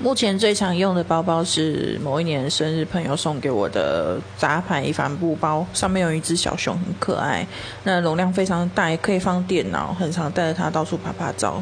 目前最常用的包包是某一年生日朋友送给我的杂牌帆布包上面有一只小熊很可爱。那容量非常大也可以放电脑很常带着它到处拍拍照。